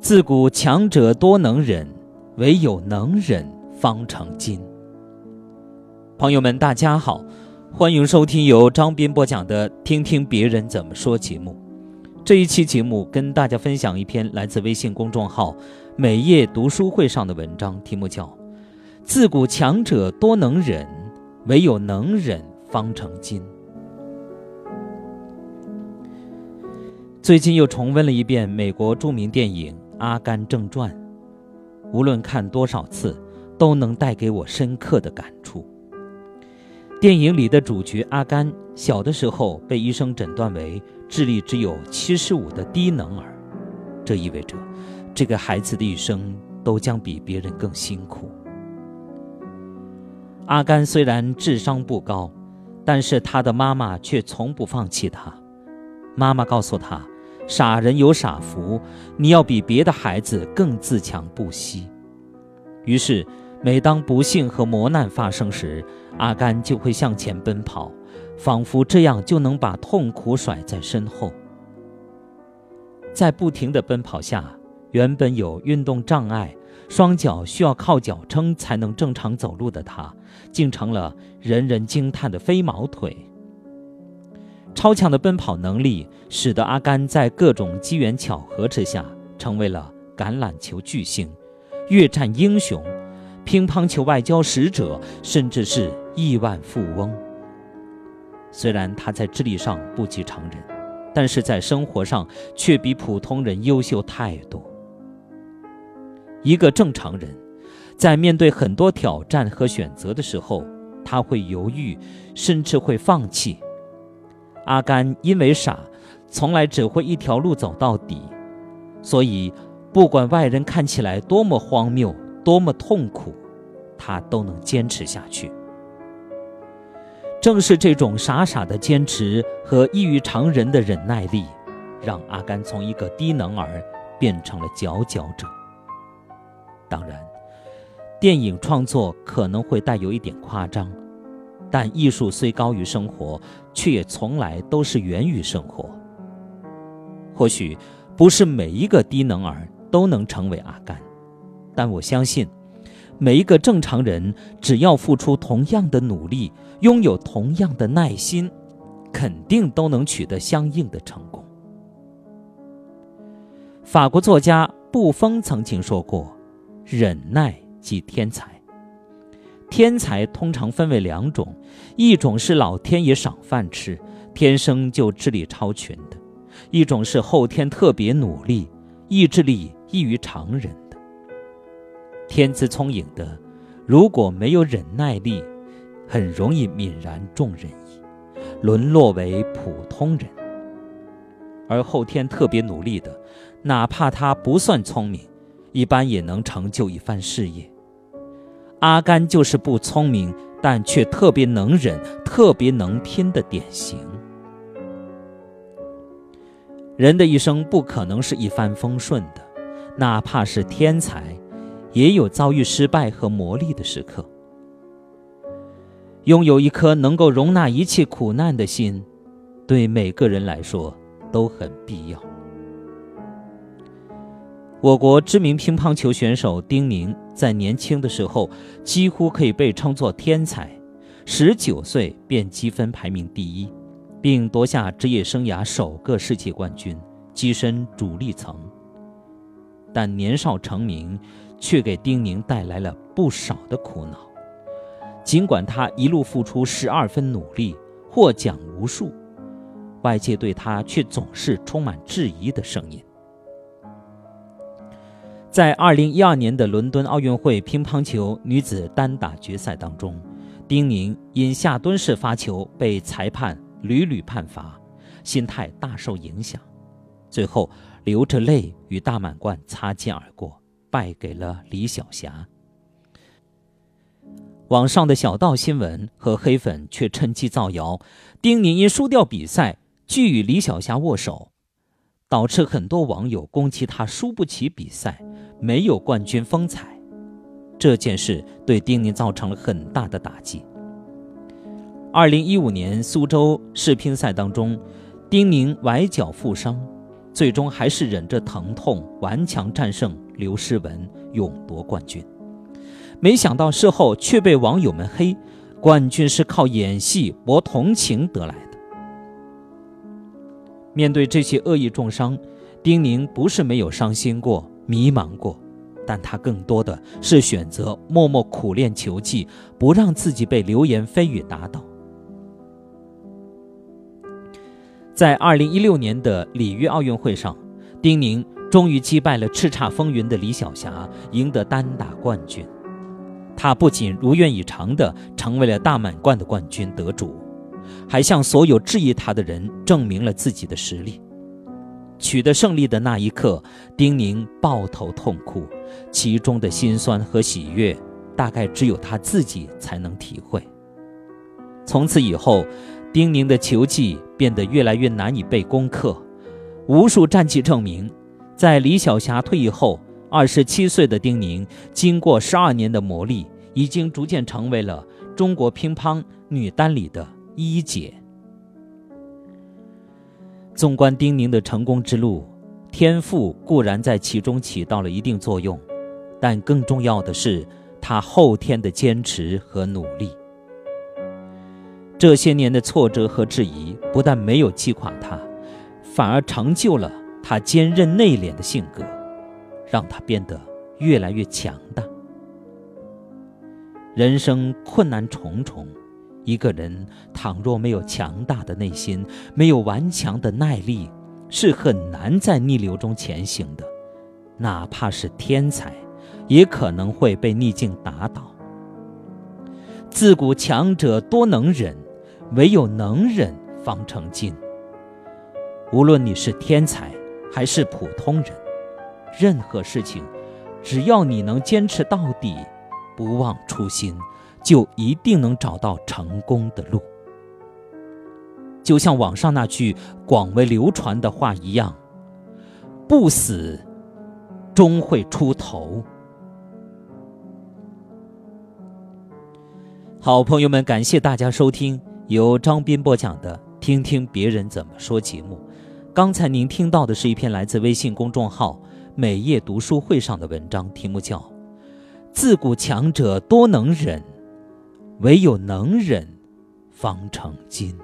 自古强者多能忍，唯有能忍方成金。朋友们，大家好，欢迎收听由张斌播讲的《听听别人怎么说》节目。这一期节目跟大家分享一篇来自微信公众号“美业读书会”上的文章，题目叫《自古强者多能忍，唯有能忍方成金》。最近又重温了一遍美国著名电影《阿甘正传》，无论看多少次，都能带给我深刻的感触。电影里的主角阿甘，小的时候被医生诊断为智力只有七十五的低能儿，这意味着这个孩子的一生都将比别人更辛苦。阿甘虽然智商不高，但是他的妈妈却从不放弃他。妈妈告诉他。傻人有傻福，你要比别的孩子更自强不息。于是，每当不幸和磨难发生时，阿甘就会向前奔跑，仿佛这样就能把痛苦甩在身后。在不停的奔跑下，原本有运动障碍、双脚需要靠脚撑才能正常走路的他，竟成了人人惊叹的飞毛腿。超强的奔跑能力使得阿甘在各种机缘巧合之下成为了橄榄球巨星、越战英雄、乒乓球外交使者，甚至是亿万富翁。虽然他在智力上不及常人，但是在生活上却比普通人优秀太多。一个正常人，在面对很多挑战和选择的时候，他会犹豫，甚至会放弃。阿甘因为傻，从来只会一条路走到底，所以不管外人看起来多么荒谬、多么痛苦，他都能坚持下去。正是这种傻傻的坚持和异于常人的忍耐力，让阿甘从一个低能儿变成了佼佼者。当然，电影创作可能会带有一点夸张。但艺术虽高于生活，却也从来都是源于生活。或许不是每一个低能儿都能成为阿甘，但我相信，每一个正常人只要付出同样的努力，拥有同样的耐心，肯定都能取得相应的成功。法国作家布封曾经说过：“忍耐即天才。”天才通常分为两种，一种是老天爷赏饭吃，天生就智力超群的；一种是后天特别努力，意志力异于常人的。天资聪颖的，如果没有忍耐力，很容易泯然众人矣，沦落为普通人；而后天特别努力的，哪怕他不算聪明，一般也能成就一番事业。阿甘就是不聪明，但却特别能忍、特别能拼的典型。人的一生不可能是一帆风顺的，哪怕是天才，也有遭遇失败和磨砺的时刻。拥有一颗能够容纳一切苦难的心，对每个人来说都很必要。我国知名乒乓球选手丁宁在年轻的时候几乎可以被称作天才，十九岁便积分排名第一，并夺下职业生涯首个世界冠军，跻身主力层。但年少成名却给丁宁带来了不少的苦恼。尽管他一路付出十二分努力，获奖无数，外界对他却总是充满质疑的声音。在二零一二年的伦敦奥运会乒乓球女子单打决赛当中，丁宁因下蹲式发球被裁判屡屡判罚，心态大受影响，最后流着泪与大满贯擦肩而过，败给了李晓霞。网上的小道新闻和黑粉却趁机造谣，丁宁因输掉比赛拒与李晓霞握手。导致很多网友攻击他输不起比赛，没有冠军风采。这件事对丁宁造成了很大的打击。二零一五年苏州世乒赛当中，丁宁崴脚负伤，最终还是忍着疼痛顽强战胜刘诗雯，勇夺冠军。没想到事后却被网友们黑，冠军是靠演戏博同情得来的。面对这些恶意重伤，丁宁不是没有伤心过、迷茫过。但他更多的是选择默默苦练球技，不让自己被流言蜚语打倒。在二零一六年的里约奥运会上，丁宁终于击败了叱咤风云的李晓霞，赢得单打冠军。他不仅如愿以偿地成为了大满贯的冠军得主，还向所有质疑他的人证明了自己的实力。取得胜利的那一刻，丁宁抱头痛哭，其中的辛酸和喜悦，大概只有他自己才能体会。从此以后，丁宁的球技变得越来越难以被攻克。无数战绩证明，在李晓霞退役后，二十七岁的丁宁经过十二年的磨砺，已经逐渐成为了中国乒乓女单里的一姐。纵观丁宁的成功之路，天赋固然在其中起到了一定作用，但更重要的是他后天的坚持和努力。这些年的挫折和质疑不但没有击垮他，反而成就了他坚韧内敛的性格，让他变得越来越强大。人生困难重重。一个人倘若没有强大的内心，没有顽强的耐力，是很难在逆流中前行的。哪怕是天才，也可能会被逆境打倒。自古强者多能忍，唯有能忍方成金。无论你是天才还是普通人，任何事情，只要你能坚持到底，不忘初心。就一定能找到成功的路。就像网上那句广为流传的话一样：“不死，终会出头。”好朋友们，感谢大家收听由张斌播讲的《听听别人怎么说》节目。刚才您听到的是一篇来自微信公众号“美业读书会”上的文章，题目叫《自古强者多能忍》。唯有能忍，方成金。